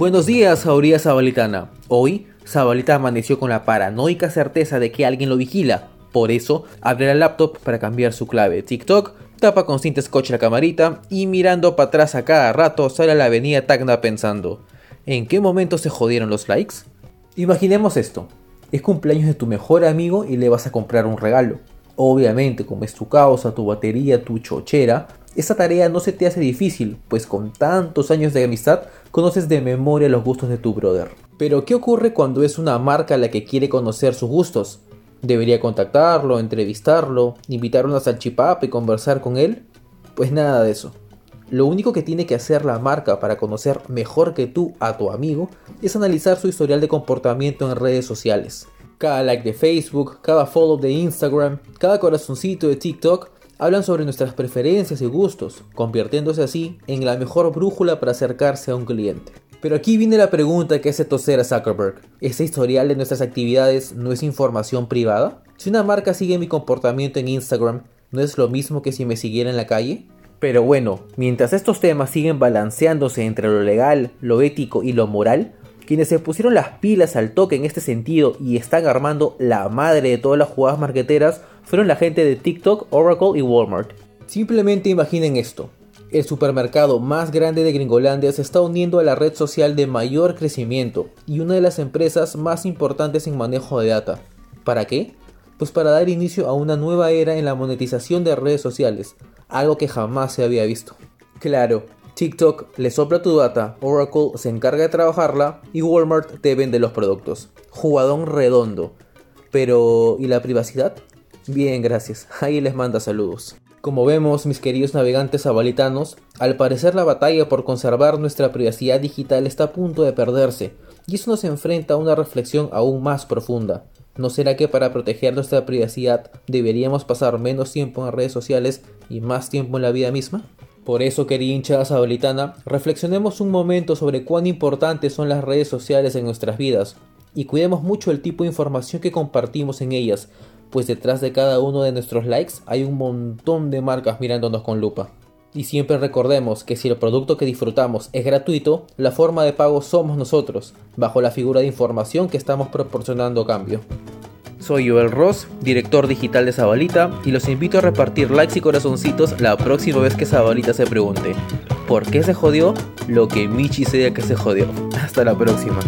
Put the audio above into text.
Buenos días, Jauría Zabalitana. Hoy, Zabalita amaneció con la paranoica certeza de que alguien lo vigila. Por eso, abre la laptop para cambiar su clave TikTok, tapa con cinta scotch la camarita y mirando para atrás a cada rato sale a la avenida Tacna pensando, ¿en qué momento se jodieron los likes? Imaginemos esto, es cumpleaños de tu mejor amigo y le vas a comprar un regalo. Obviamente, como es tu causa, tu batería, tu chochera, esa tarea no se te hace difícil, pues con tantos años de amistad conoces de memoria los gustos de tu brother. Pero ¿qué ocurre cuando es una marca la que quiere conocer sus gustos? ¿Debería contactarlo, entrevistarlo, invitar a salchipapa y conversar con él? Pues nada de eso. Lo único que tiene que hacer la marca para conocer mejor que tú a tu amigo es analizar su historial de comportamiento en redes sociales. Cada like de Facebook, cada follow de Instagram, cada corazoncito de TikTok hablan sobre nuestras preferencias y gustos, convirtiéndose así en la mejor brújula para acercarse a un cliente. Pero aquí viene la pregunta que hace toser a Zuckerberg. ¿Ese historial de nuestras actividades no es información privada? Si una marca sigue mi comportamiento en Instagram, ¿no es lo mismo que si me siguiera en la calle? Pero bueno, mientras estos temas siguen balanceándose entre lo legal, lo ético y lo moral, quienes se pusieron las pilas al toque en este sentido y están armando la madre de todas las jugadas marqueteras fueron la gente de TikTok, Oracle y Walmart. Simplemente imaginen esto. El supermercado más grande de Gringolandia se está uniendo a la red social de mayor crecimiento y una de las empresas más importantes en manejo de data. ¿Para qué? Pues para dar inicio a una nueva era en la monetización de redes sociales, algo que jamás se había visto. Claro, TikTok le sopla tu data, Oracle se encarga de trabajarla y Walmart te vende los productos. Jugadón redondo. Pero, ¿y la privacidad? Bien, gracias. Ahí les manda saludos. Como vemos, mis queridos navegantes abalitanos, al parecer la batalla por conservar nuestra privacidad digital está a punto de perderse, y eso nos enfrenta a una reflexión aún más profunda. ¿No será que para proteger nuestra privacidad deberíamos pasar menos tiempo en redes sociales y más tiempo en la vida misma? Por eso, querida hinchada sabolitana, reflexionemos un momento sobre cuán importantes son las redes sociales en nuestras vidas y cuidemos mucho el tipo de información que compartimos en ellas, pues detrás de cada uno de nuestros likes hay un montón de marcas mirándonos con lupa. Y siempre recordemos que si el producto que disfrutamos es gratuito, la forma de pago somos nosotros, bajo la figura de información que estamos proporcionando cambio. Soy Joel Ross, director digital de Zabalita, y los invito a repartir likes y corazoncitos la próxima vez que Zabalita se pregunte, ¿por qué se jodió? Lo que Michi sea que se jodió. Hasta la próxima.